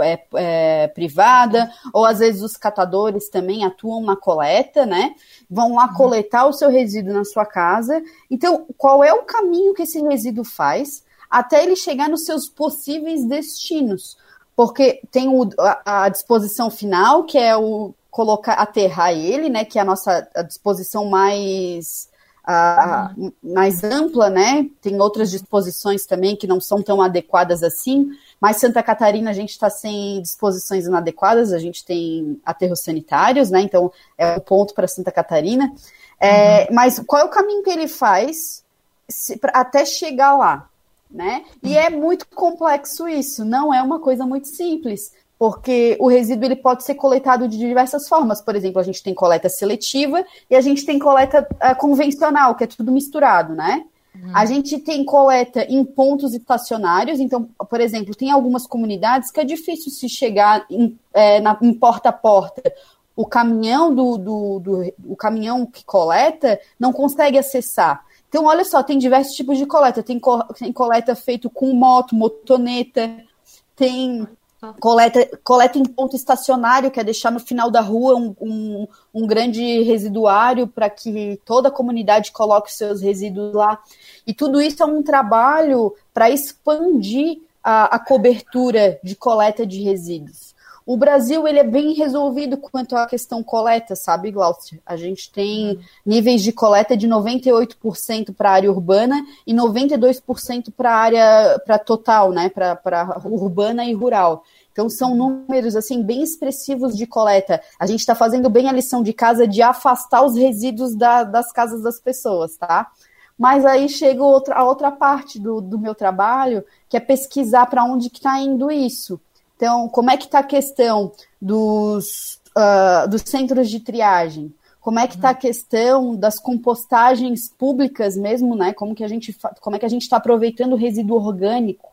é, é, privada, ou às vezes os catadores também atuam na coleta, né? Vão lá uhum. coletar o seu resíduo na sua casa. Então, qual é o caminho que esse resíduo faz até ele chegar nos seus possíveis destinos? Porque tem o, a, a disposição final, que é o colocar, aterrar ele, né? Que é a nossa a disposição mais a, mais ampla, né? Tem outras disposições também que não são tão adequadas assim, mas Santa Catarina a gente está sem disposições inadequadas, a gente tem aterros sanitários, né? Então é um ponto para Santa Catarina. É, uhum. Mas qual é o caminho que ele faz se, pra, até chegar lá? Né? E uhum. é muito complexo isso, não é uma coisa muito simples porque o resíduo ele pode ser coletado de diversas formas. Por exemplo, a gente tem coleta seletiva e a gente tem coleta uh, convencional, que é tudo misturado, né? Uhum. A gente tem coleta em pontos estacionários, então, por exemplo, tem algumas comunidades que é difícil se chegar em, é, na, em porta a porta. O caminhão do, do, do, o caminhão que coleta não consegue acessar. Então, olha só, tem diversos tipos de coleta. Tem, co tem coleta feito com moto, motoneta, tem Coleta, coleta em ponto estacionário, que é deixar no final da rua um, um, um grande residuário para que toda a comunidade coloque seus resíduos lá. E tudo isso é um trabalho para expandir a, a cobertura de coleta de resíduos. O Brasil ele é bem resolvido quanto à questão coleta, sabe, Glaucia? A gente tem níveis de coleta de 98% para a área urbana e 92% para a área para total, né, para urbana e rural. Então são números assim bem expressivos de coleta. A gente está fazendo bem a lição de casa de afastar os resíduos da, das casas das pessoas, tá? Mas aí chega outra, a outra parte do, do meu trabalho, que é pesquisar para onde que está indo isso. Então, como é que está a questão dos, uh, dos centros de triagem? Como é que está a questão das compostagens públicas mesmo, né? Como que a gente como é que a gente está aproveitando o resíduo orgânico?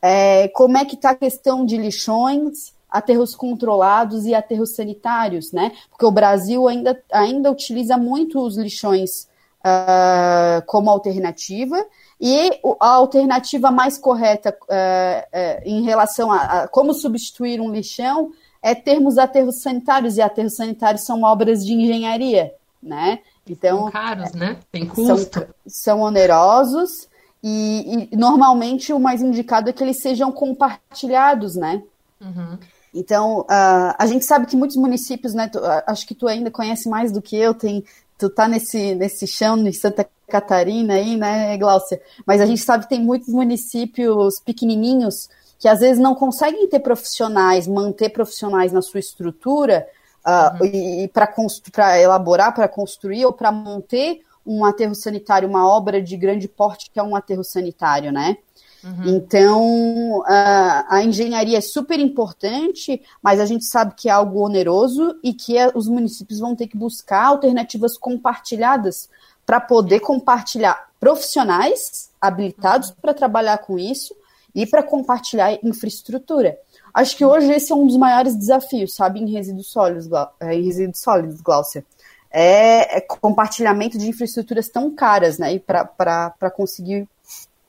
É, como é que está a questão de lixões, aterros controlados e aterros sanitários, né? Porque o Brasil ainda, ainda utiliza muito os lixões uh, como alternativa, e a alternativa mais correta uh, uh, em relação a, a, como substituir um lixão é termos aterros sanitários, e aterros sanitários são obras de engenharia, né? Então, são caros, né? Tem custo. São, são onerosos, e, e, normalmente o mais indicado é que eles sejam compartilhados, né? Uhum. Então, uh, a gente sabe que muitos municípios, né? Tu, acho que tu ainda conhece mais do que eu, tem tu tá nesse, nesse chão em Santa Catarina aí, né, Glaucia? Mas a gente sabe que tem muitos municípios pequenininhos que às vezes não conseguem ter profissionais, manter profissionais na sua estrutura uh, uhum. e, e para elaborar, para construir ou para manter um aterro sanitário, uma obra de grande porte que é um aterro sanitário, né? Uhum. Então, a, a, engenharia é super importante, mas a gente sabe que é algo oneroso e que é, os municípios vão ter que buscar alternativas compartilhadas para poder compartilhar profissionais habilitados uhum. para trabalhar com isso e para compartilhar infraestrutura. Acho que hoje esse é um dos maiores desafios, sabe, em resíduos sólidos, é, em resíduos sólidos, Glaucia. É, é compartilhamento de infraestruturas tão caras, né, para conseguir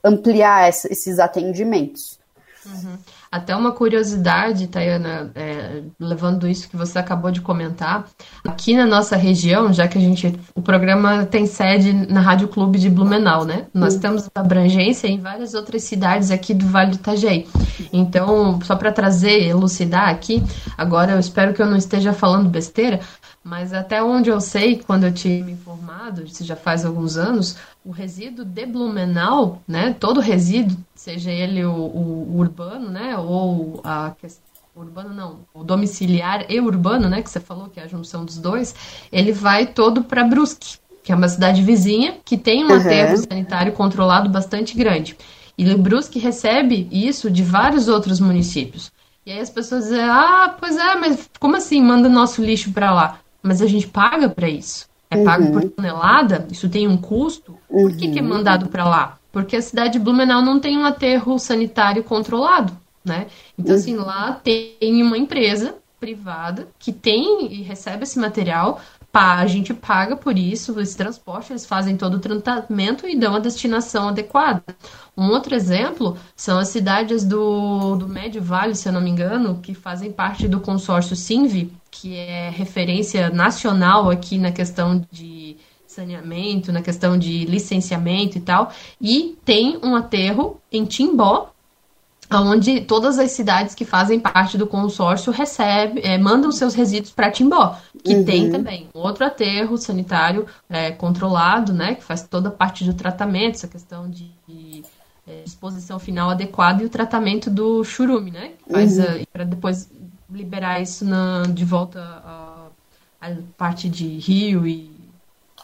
ampliar essa, esses atendimentos. Uhum. Até uma curiosidade, Tayana, é, levando isso que você acabou de comentar, aqui na nossa região, já que a gente, o programa tem sede na Rádio Clube de Blumenau, né? Nós uhum. temos abrangência em várias outras cidades aqui do Vale do Itajaí. Então, só para trazer, elucidar aqui, agora eu espero que eu não esteja falando besteira, mas até onde eu sei, quando eu tinha me informado, isso já faz alguns anos, o resíduo de Blumenau, né, todo resíduo, seja ele o, o, urbano, né, ou a questão urbano não, o domiciliar e urbano, né, que você falou que é a junção dos dois, ele vai todo para Brusque, que é uma cidade vizinha que tem um uhum. aterro sanitário controlado bastante grande. E Brusque recebe isso de vários outros municípios. E aí as pessoas dizem: "Ah, pois é, mas como assim manda nosso lixo para lá?" Mas a gente paga para isso é pago uhum. por tonelada, isso tem um custo, por que, que é uhum. mandado para lá? Porque a cidade de Blumenau não tem um aterro sanitário controlado, né? Então, assim, uhum. lá tem uma empresa privada que tem e recebe esse material, a gente paga por isso, esse transporte, eles fazem todo o tratamento e dão a destinação adequada. Um outro exemplo são as cidades do, do Médio Vale, se eu não me engano, que fazem parte do consórcio Sinvi, que é referência nacional aqui na questão de saneamento, na questão de licenciamento e tal, e tem um aterro em Timbó, onde todas as cidades que fazem parte do consórcio recebem, é, mandam seus resíduos para Timbó, que uhum. tem também outro aterro sanitário é, controlado, né, que faz toda a parte do tratamento, essa questão de, de é, disposição final adequada e o tratamento do churume, né, uhum. para depois liberar isso na, de volta à, à, parte de rio e.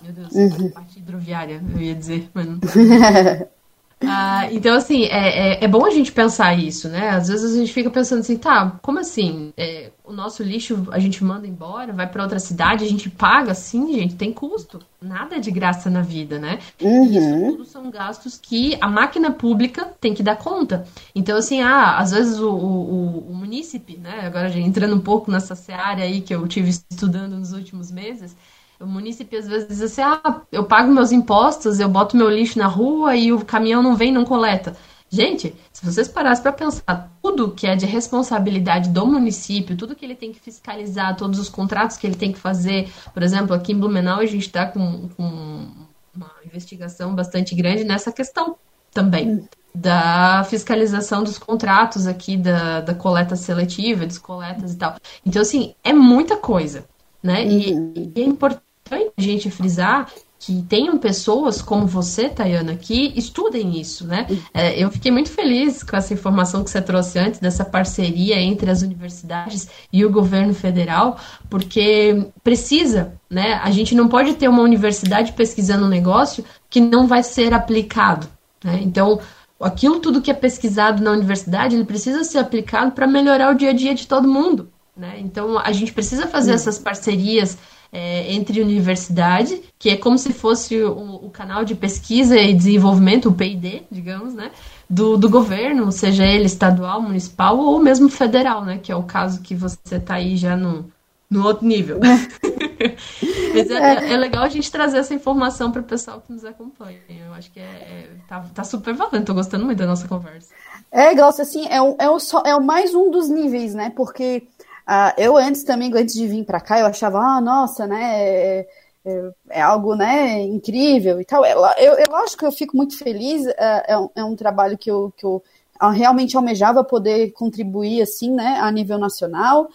Meu Deus, uhum. parte hidroviária, eu ia dizer, mas não. Ah, então, assim, é, é, é, bom a gente pensar isso, né? Às vezes a gente fica pensando assim, tá, como assim? É, o nosso lixo a gente manda embora, vai para outra cidade, a gente paga, sim, gente, tem custo. Nada é de graça na vida, né? Uhum. Isso tudo são gastos que a máquina pública tem que dar conta. Então, assim, ah, às vezes o, o, o munícipe, né? Agora já entrando um pouco nessa seara aí que eu tive estudando nos últimos meses, o município às vezes diz assim: ah, eu pago meus impostos, eu boto meu lixo na rua e o caminhão não vem, não coleta. Gente, se vocês parassem para pensar, tudo que é de responsabilidade do município, tudo que ele tem que fiscalizar, todos os contratos que ele tem que fazer. Por exemplo, aqui em Blumenau a gente está com, com uma investigação bastante grande nessa questão também da fiscalização dos contratos aqui da, da coleta seletiva, das coletas e tal. Então, assim, é muita coisa, né? E, uhum. e é importante a gente frisar que tenham pessoas como você, Tayana, que estudem isso, né? É, eu fiquei muito feliz com essa informação que você trouxe antes, dessa parceria entre as universidades e o governo federal, porque precisa, né? A gente não pode ter uma universidade pesquisando um negócio que não vai ser aplicado, né? Então, aquilo tudo que é pesquisado na universidade, ele precisa ser aplicado para melhorar o dia a dia de todo mundo, né? Então, a gente precisa fazer essas parcerias é, entre universidade, que é como se fosse o, o, canal de pesquisa e desenvolvimento, o PID, digamos, né? Do, do governo, seja ele estadual, municipal ou mesmo federal, né? Que é o caso que você está aí já no, no outro nível. Mas é, é, é, legal a gente trazer essa informação para o pessoal que nos acompanha. Eu acho que é, é, tá, tá super valendo, tô gostando muito da nossa conversa. É, Glaucia, assim, é, o, é, o, é o mais um dos níveis, né? Porque Uh, eu antes também, antes de vir para cá, eu achava, ah, nossa, né, é, é, é algo, né, incrível e tal. Eu, eu, eu acho que eu fico muito feliz, é, um, é um trabalho que eu, que eu realmente almejava poder contribuir, assim, né, a nível nacional,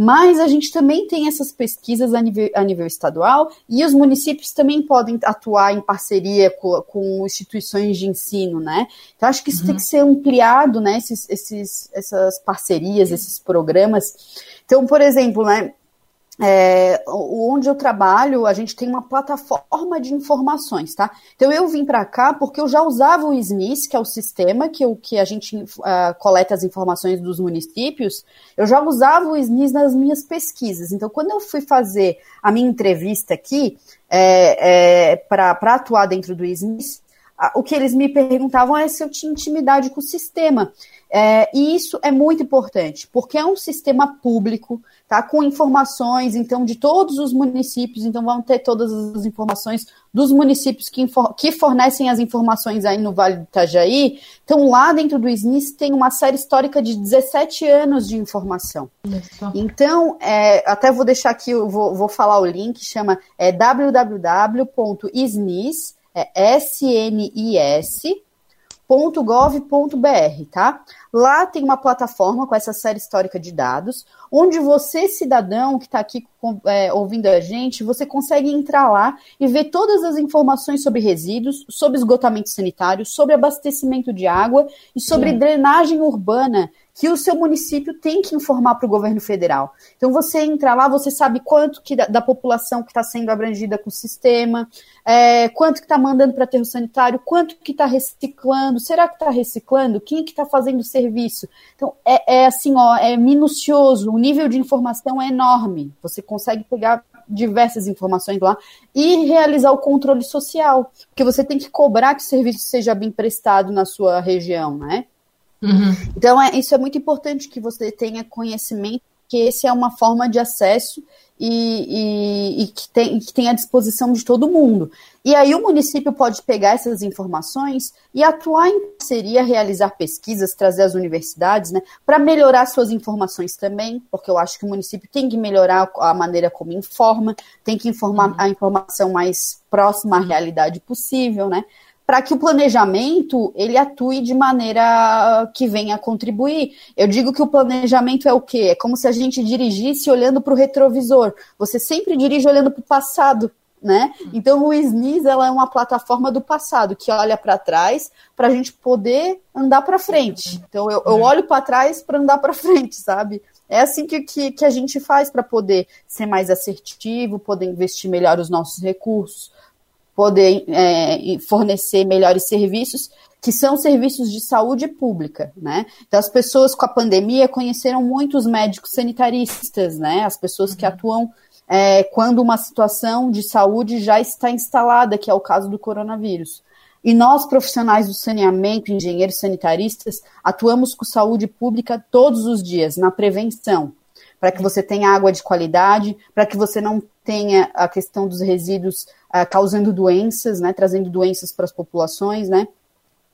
mas a gente também tem essas pesquisas a nível, a nível estadual e os municípios também podem atuar em parceria com, com instituições de ensino, né? Então, acho que isso uhum. tem que ser ampliado, né? Esses, esses, essas parcerias, esses programas. Então, por exemplo, né? É, onde eu trabalho, a gente tem uma plataforma de informações, tá? Então eu vim para cá porque eu já usava o SNIS, que é o sistema que, eu, que a gente uh, coleta as informações dos municípios, eu já usava o SNIS nas minhas pesquisas. Então, quando eu fui fazer a minha entrevista aqui é, é, para atuar dentro do SNIS, o que eles me perguntavam é se eu tinha intimidade com o sistema. É, e isso é muito importante, porque é um sistema público, tá? Com informações, então, de todos os municípios, então vão ter todas as informações dos municípios que, que fornecem as informações aí no Vale do Itajaí. Então, lá dentro do SNIS tem uma série histórica de 17 anos de informação. Então, é, até vou deixar aqui, vou, vou falar o link, chama é, www.snis, é S-N-I-S, .gov.br, tá? Lá tem uma plataforma com essa série histórica de dados, onde você, cidadão que está aqui é, ouvindo a gente, você consegue entrar lá e ver todas as informações sobre resíduos, sobre esgotamento sanitário, sobre abastecimento de água e sobre drenagem urbana, que o seu município tem que informar para o governo federal. Então você entra lá, você sabe quanto que da, da população que está sendo abrangida com o sistema, é, quanto que está mandando para aterro sanitário, quanto que está reciclando, será que está reciclando, quem que está fazendo o serviço. Então é, é assim, ó, é minucioso, o nível de informação é enorme. Você consegue pegar diversas informações lá e realizar o controle social, porque você tem que cobrar que o serviço seja bem prestado na sua região, né? Uhum. Então, é, isso é muito importante que você tenha conhecimento que esse é uma forma de acesso e, e, e que, tem, que tem à disposição de todo mundo. E aí o município pode pegar essas informações e atuar em parceria, realizar pesquisas, trazer as universidades, né, para melhorar suas informações também, porque eu acho que o município tem que melhorar a maneira como informa, tem que informar uhum. a informação mais próxima à realidade possível, né? Para que o planejamento ele atue de maneira que venha a contribuir. Eu digo que o planejamento é o quê? É como se a gente dirigisse olhando para o retrovisor. Você sempre dirige olhando para o passado, né? Então o SNIS ela é uma plataforma do passado que olha para trás para a gente poder andar para frente. Então eu, eu olho para trás para andar para frente, sabe? É assim que, que, que a gente faz para poder ser mais assertivo, poder investir melhor os nossos recursos, poder é, fornecer melhores serviços, que são serviços de saúde pública, né? Então, as pessoas com a pandemia conheceram muitos médicos sanitaristas, né? As pessoas que uhum. atuam é, quando uma situação de saúde já está instalada, que é o caso do coronavírus. E nós, profissionais do saneamento, engenheiros sanitaristas, atuamos com saúde pública todos os dias, na prevenção, para que você tenha água de qualidade, para que você não tenha a questão dos resíduos uh, causando doenças, né, trazendo doenças para as populações, né?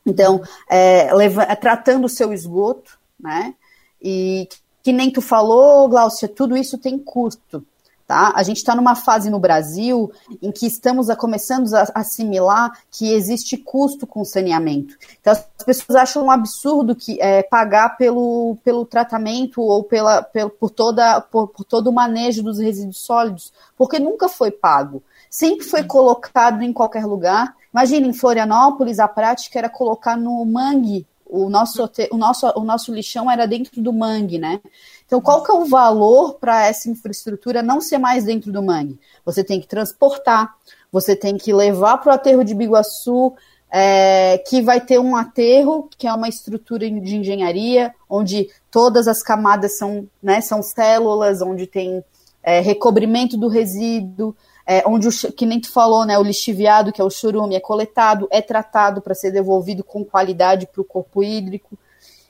Então, é, leva, é, tratando o seu esgoto, né? E que nem tu falou, Glaucia, tudo isso tem custo. Tá? A gente está numa fase no Brasil em que estamos a, começando a assimilar que existe custo com saneamento. Então as pessoas acham um absurdo que é, pagar pelo, pelo tratamento ou pela, pelo, por, toda, por, por todo o manejo dos resíduos sólidos, porque nunca foi pago. Sempre foi colocado em qualquer lugar. Imagina, em Florianópolis, a prática era colocar no mangue o nosso, o nosso, o nosso lixão era dentro do mangue, né? Então, qual que é o valor para essa infraestrutura não ser mais dentro do mangue? Você tem que transportar, você tem que levar para o aterro de Biguaçu, é, que vai ter um aterro, que é uma estrutura de engenharia, onde todas as camadas são, né, são células, onde tem é, recobrimento do resíduo, é, onde, o, que nem tu falou, né, o lixiviado, que é o churume, é coletado, é tratado para ser devolvido com qualidade para o corpo hídrico.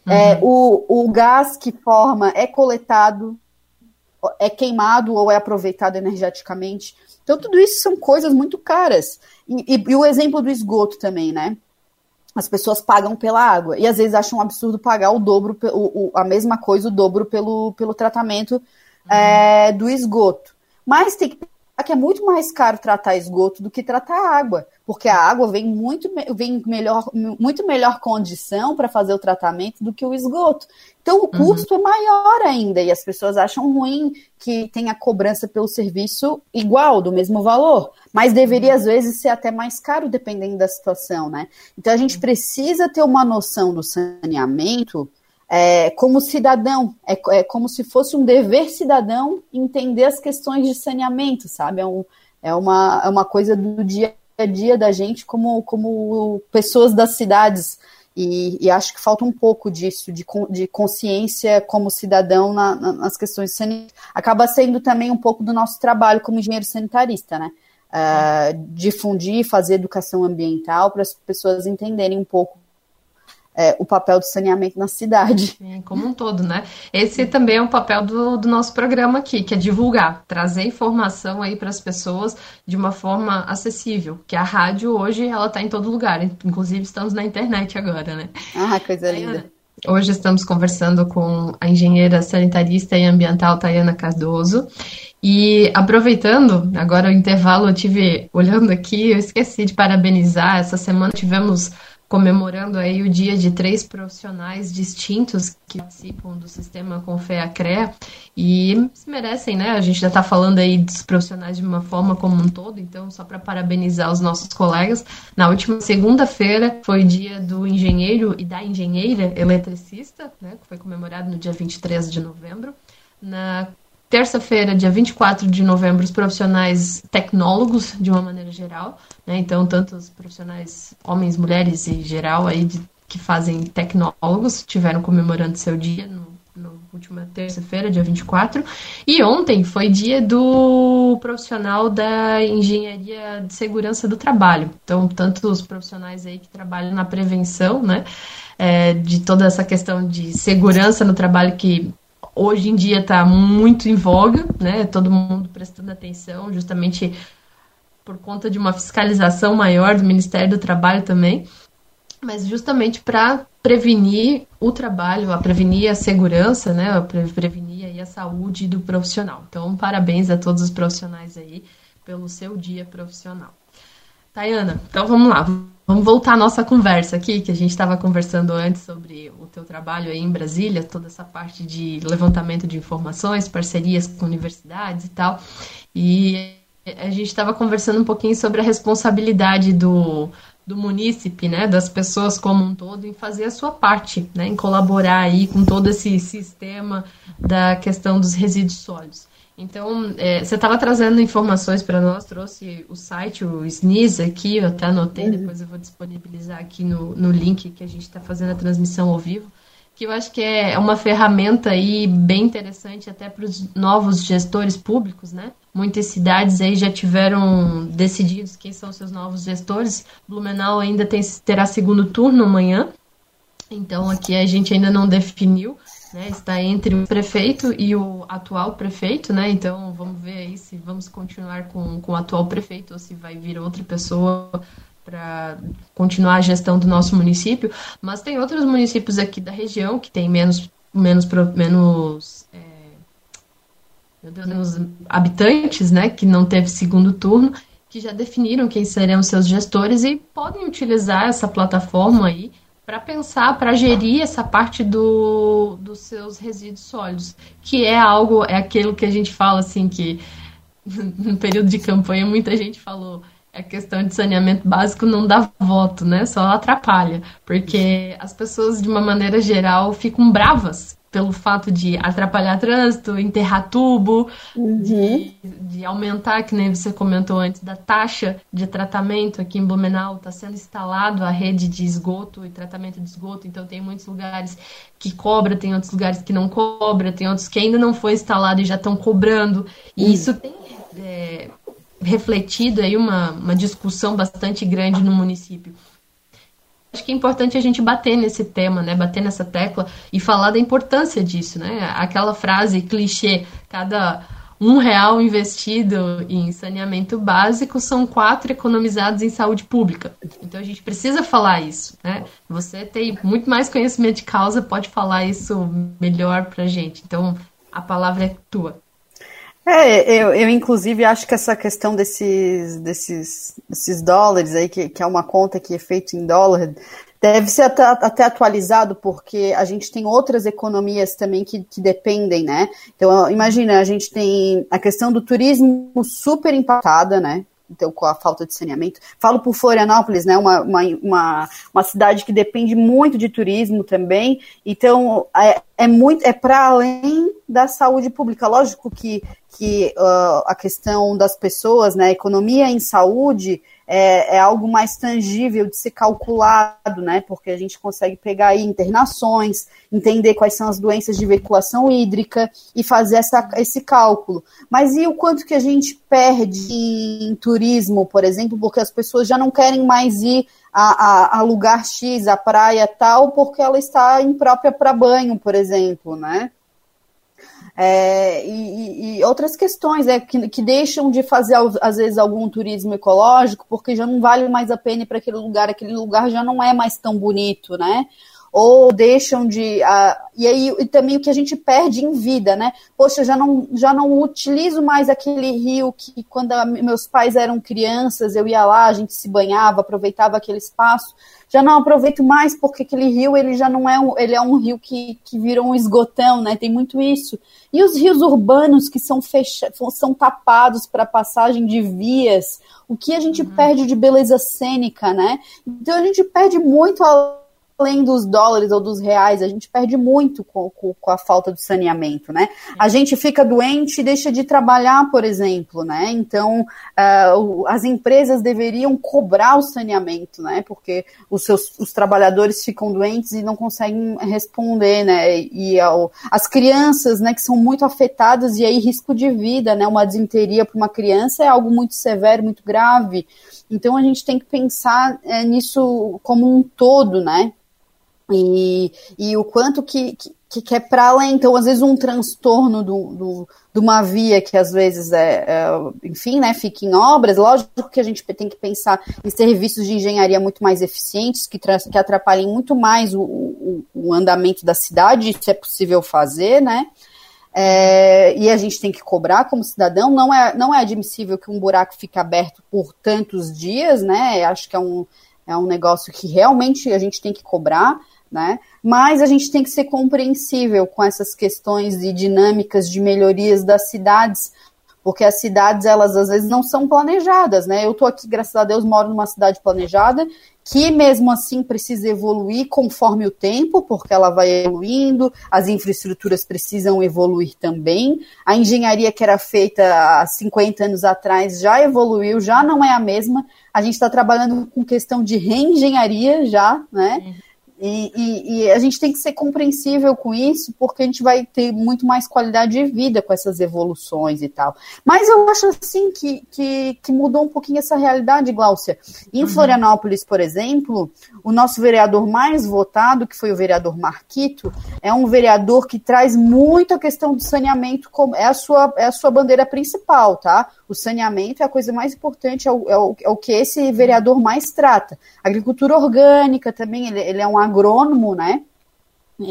Uhum. É, o, o gás que forma é coletado, é queimado ou é aproveitado energeticamente. Então, tudo isso são coisas muito caras. E, e, e, o exemplo do esgoto também, né? As pessoas pagam pela água. E às vezes acham um absurdo pagar o dobro, o, o, a mesma coisa, o dobro pelo, pelo tratamento uhum. é, do esgoto. Mas tem que que é muito mais caro tratar esgoto do que tratar água, porque a água vem muito vem melhor, muito melhor condição para fazer o tratamento do que o esgoto. Então o uhum. custo uhum. é maior ainda e as pessoas acham ruim que tenha cobrança pelo serviço igual, do mesmo valor, mas deveria uhum. às vezes ser até mais caro dependendo da situação, né? Então a gente precisa ter uma noção do saneamento é, como cidadão, é, é, como se fosse um dever cidadão entender as questões de saneamento, sabe? É, um, é, uma, é uma coisa do dia a dia da gente como, como pessoas das cidades. E, e acho que falta um pouco disso, de, de consciência como cidadão na, na, nas questões saneamento. Acaba sendo também um pouco do nosso trabalho como engenheiro sanitarista, né? Uh, difundir, fazer educação ambiental para as pessoas entenderem um pouco é, o papel do saneamento na cidade. Como um todo, né? Esse também é um papel do, do nosso programa aqui, que é divulgar, trazer informação aí para as pessoas de uma forma acessível, que a rádio hoje ela está em todo lugar, inclusive estamos na internet agora, né? Ah, coisa linda. Hoje estamos conversando com a engenheira sanitarista e ambiental Tayana Cardoso. E aproveitando, agora o intervalo eu tive olhando aqui, eu esqueci de parabenizar. Essa semana tivemos comemorando aí o dia de três profissionais distintos que participam do sistema Confea-CREA e se merecem, né? A gente já está falando aí dos profissionais de uma forma como um todo, então só para parabenizar os nossos colegas, na última segunda-feira foi dia do engenheiro e da engenheira eletricista, né? Que foi comemorado no dia 23 de novembro. Na terça-feira, dia 24 de novembro, os profissionais tecnólogos, de uma maneira geral, né? Então, tanto os profissionais, homens, mulheres e geral aí de, que fazem tecnólogos, tiveram comemorando seu dia no, no última terça-feira, dia 24. E ontem foi dia do profissional da engenharia de segurança do trabalho. Então, tanto os profissionais aí que trabalham na prevenção, né? É, de toda essa questão de segurança no trabalho que hoje em dia está muito em voga, né? Todo mundo prestando atenção, justamente por conta de uma fiscalização maior do Ministério do Trabalho também, mas justamente para prevenir o trabalho, a prevenir a segurança, né? A prevenir a saúde do profissional. Então, parabéns a todos os profissionais aí pelo seu dia profissional. Tayana, então vamos lá. Vamos voltar à nossa conversa aqui, que a gente estava conversando antes sobre o teu trabalho aí em Brasília, toda essa parte de levantamento de informações, parcerias com universidades e tal. E a gente estava conversando um pouquinho sobre a responsabilidade do, do munícipe, né, das pessoas como um todo, em fazer a sua parte, né, em colaborar aí com todo esse sistema da questão dos resíduos sólidos. Então, é, você estava trazendo informações para nós, trouxe o site, o SNIS aqui, eu até anotei, uhum. depois eu vou disponibilizar aqui no, no link que a gente está fazendo a transmissão ao vivo, que eu acho que é uma ferramenta aí bem interessante até para os novos gestores públicos, né? Muitas cidades aí já tiveram decididos quem são seus novos gestores. Blumenau ainda tem, terá segundo turno amanhã, então aqui a gente ainda não definiu, né, está entre o prefeito e o atual prefeito, né? Então vamos ver aí se vamos continuar com, com o atual prefeito ou se vai vir outra pessoa para continuar a gestão do nosso município. Mas tem outros municípios aqui da região que tem menos menos, menos, é, Deus, menos habitantes, né, que não teve segundo turno, que já definiram quem serão seus gestores e podem utilizar essa plataforma aí para pensar, para gerir essa parte do, dos seus resíduos sólidos, que é algo, é aquilo que a gente fala assim que no período de campanha muita gente falou a questão de saneamento básico não dá voto, né? Só atrapalha, porque as pessoas de uma maneira geral ficam bravas pelo fato de atrapalhar trânsito, enterrar tubo, uhum. de, de, aumentar, que nem você comentou antes, da taxa de tratamento aqui em Blumenau, está sendo instalado a rede de esgoto e tratamento de esgoto, então tem muitos lugares que cobra, tem outros lugares que não cobra, tem outros que ainda não foi instalado e já estão cobrando, e uhum. isso tem é, refletido aí uma, uma discussão bastante grande no município acho que é importante a gente bater nesse tema, né? Bater nessa tecla e falar da importância disso, né? Aquela frase clichê, cada um real investido em saneamento básico são quatro economizados em saúde pública. Então a gente precisa falar isso, né? Você tem muito mais conhecimento de causa, pode falar isso melhor pra gente. Então a palavra é tua. É, eu, eu inclusive acho que essa questão desses, desses, desses dólares aí, que, que é uma conta que é feita em dólar, deve ser até, até, atualizado, porque a gente tem outras economias também que, que dependem, né? Então, imagina, a gente tem a questão do turismo super impactada, né? Então com a falta de saneamento. Falo por Florianópolis, né, uma, uma, uma, uma cidade que depende muito de turismo também, então é, é muito é para além da saúde pública. Lógico que, que uh, a questão das pessoas, né, economia em saúde é, é, algo mais tangível de ser calculado, né? Porque a gente consegue pegar aí internações, entender quais são as doenças de veiculação hídrica e fazer essa, esse cálculo. Mas e o quanto que a gente perde em turismo, por exemplo, porque as pessoas já não querem mais ir a, a, a lugar X, a praia tal, porque ela está imprópria para banho, por exemplo, né? É, e, e, outras questões é, que, que, deixam de fazer, às vezes, algum turismo ecológico, porque já não vale mais a pena para aquele lugar, aquele lugar já não é mais tão bonito, né? Ou deixam de. Uh, e aí e também o que a gente perde em vida, né? Poxa, já não, já não utilizo mais aquele rio que quando a, meus pais eram crianças, eu ia lá, a gente se banhava, aproveitava aquele espaço já não aproveito mais porque aquele rio ele já não é um, ele é um rio que, que virou um esgotão, né? Tem muito isso. E os rios urbanos que são fechados, são tapados para passagem de vias, o que a gente uhum. perde de beleza cênica, né? Então a gente perde muito a além dos dólares ou dos reais, a gente perde muito com, com, com, a falta de saneamento, né? A gente fica doente e deixa de trabalhar, por exemplo, né? Então, uh, as empresas deveriam cobrar o saneamento, né? Porque os seus os trabalhadores ficam doentes e não conseguem responder, né? E ao, as crianças, né, que são muito afetadas e aí risco de vida, né? Uma desinteria para uma criança é algo muito severo, muito grave. Então a gente tem que pensar é, nisso como um todo, né? E, e o quanto que, que, que é para além, então, às vezes, um transtorno do, do, de uma via que às vezes é, é, enfim, né, fica em obras, lógico que a gente tem que pensar em serviços de engenharia muito mais eficientes, que, que atrapalhem muito mais o, o, o andamento da cidade, isso é possível fazer, né? É, e a gente tem que cobrar como cidadão. Não é, não é admissível que um buraco fique aberto por tantos dias, né? Acho que é um, é um negócio que realmente a gente tem que cobrar né? Mas a gente tem que ser compreensível com essas questões e dinâmicas de melhorias das cidades, porque as cidades, elas às vezes não são planejadas, né? Eu estou aqui, graças a Deus, moro numa cidade planejada, que mesmo assim precisa evoluir conforme o tempo, porque ela vai evoluindo, as infraestruturas precisam evoluir também. A engenharia que era feita há 50 anos atrás já evoluiu, já não é a mesma. A gente está trabalhando com questão de reengenharia já, né? Uhum. E, e, e, a gente tem que ser compreensível com isso, porque a gente vai ter muito mais qualidade de vida com essas evoluções e tal. Mas eu acho assim que, que, que mudou um pouquinho essa realidade, Gláucia. Em uhum. Florianópolis, por exemplo, o nosso vereador mais votado, que foi o vereador Marquito, é um vereador que traz muito a questão do saneamento, como é a sua, é a sua bandeira principal, tá? O saneamento é a coisa mais importante, é o, é o, é o que esse vereador mais trata. Agricultura orgânica também, ele, ele é um agrônomo, né?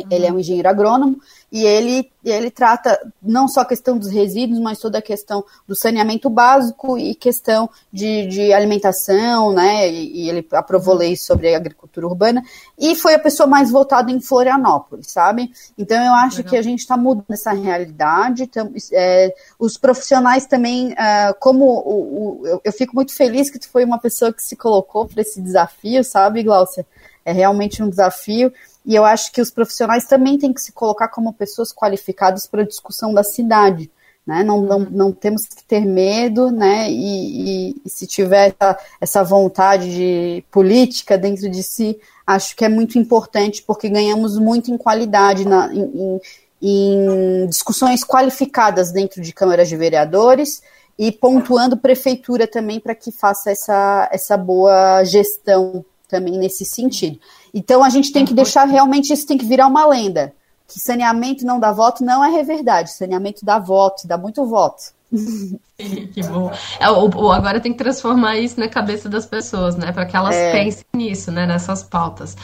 Ele é um engenheiro agrônomo e ele, ele trata não só a questão dos resíduos, mas toda a questão do saneamento básico e questão de, de alimentação, né? E, e ele aprovou leis sobre agricultura urbana e foi a pessoa mais votada em Florianópolis, sabe? Então eu acho Legal. que a gente está mudando essa realidade. É, os profissionais também, é, como o, o, eu, eu fico muito feliz que tu foi uma pessoa que se colocou para esse desafio, sabe, Glaucia? É realmente um desafio. E eu acho que os profissionais também têm que se colocar como pessoas qualificadas para a discussão da cidade. Né? Não, não, não temos que ter medo, né? E, e, e, se tiver essa, essa vontade de política dentro de si, acho que é muito importante, porque ganhamos muito em qualidade na, em, em discussões qualificadas dentro de câmaras de vereadores e pontuando prefeitura também para que faça essa, essa boa gestão também nesse sentido. Então a gente tem que deixar realmente isso tem que virar uma lenda. Que saneamento não dá voto não é verdade. Saneamento dá voto, dá muito voto. que bom. É, o, agora tem que transformar isso na cabeça das pessoas, né? Para que elas é. pensem nisso, né? Nessas pautas.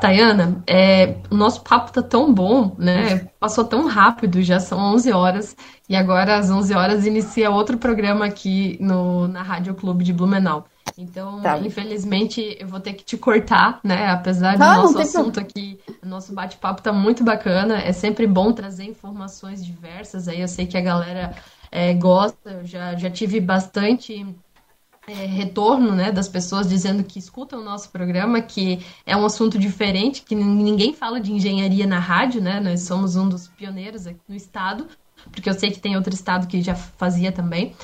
Tayana, é, o nosso papo tá tão bom, né? Passou tão rápido, já são 11 horas. E agora, às 11 horas, inicia outro programa aqui no, na Rádio Clube de Blumenau. Então, tá. infelizmente, eu vou ter que te cortar, né? Apesar do ah, nosso assunto aqui, nosso bate-papo tá muito bacana. É sempre bom trazer informações diversas. Aí eu sei que a galera é, gosta. Eu já, já tive bastante é, retorno né, das pessoas dizendo que escutam o nosso programa, que é um assunto diferente, que ninguém fala de engenharia na rádio, né? Nós somos um dos pioneiros aqui no estado, porque eu sei que tem outro estado que já fazia também.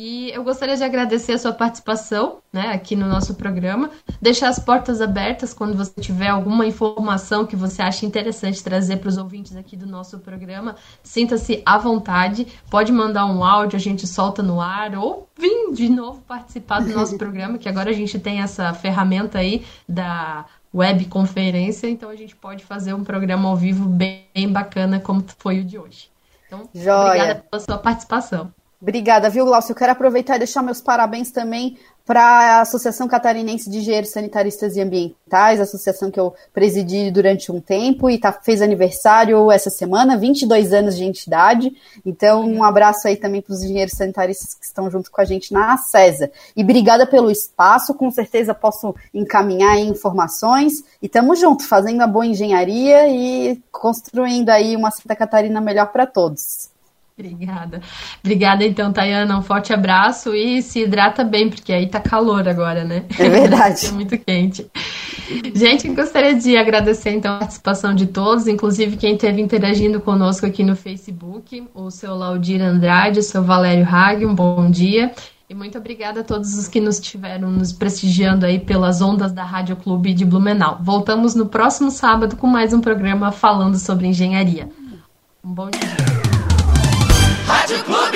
E eu gostaria de agradecer a sua participação né, aqui no nosso programa. Deixar as portas abertas quando você tiver alguma informação que você acha interessante trazer para os ouvintes aqui do nosso programa. Sinta-se à vontade. Pode mandar um áudio, a gente solta no ar, ou vir de novo participar do nosso programa, que agora a gente tem essa ferramenta aí da webconferência, então a gente pode fazer um programa ao vivo bem, bem bacana, como foi o de hoje. Então, Joia. obrigada pela sua participação. Obrigada, viu, Glaucio? Eu quero aproveitar e deixar meus parabéns também para a Associação Catarinense de Engenheiros Sanitaristas e Ambientais, associação que eu presidi durante um tempo e tá, fez aniversário essa semana, 22 anos de entidade. Então, um abraço aí também para os engenheiros sanitaristas que estão junto com a gente na CESA. E obrigada pelo espaço, com certeza posso encaminhar informações. E estamos juntos, fazendo a boa engenharia e construindo aí uma Santa Catarina melhor para todos. Obrigada. Obrigada, então, Tayana. Um forte abraço e se hidrata bem, porque aí tá calor agora, né? É verdade. é muito quente. Gente, gostaria de agradecer, então, a participação de todos, inclusive quem esteve interagindo conosco aqui no Facebook, o seu Laudir Andrade, o seu Valério Hag, um bom dia. E muito obrigada a todos os que nos estiveram nos prestigiando aí pelas ondas da Rádio Clube de Blumenau. Voltamos no próximo sábado com mais um programa falando sobre engenharia. Um bom dia. Rádio Clube.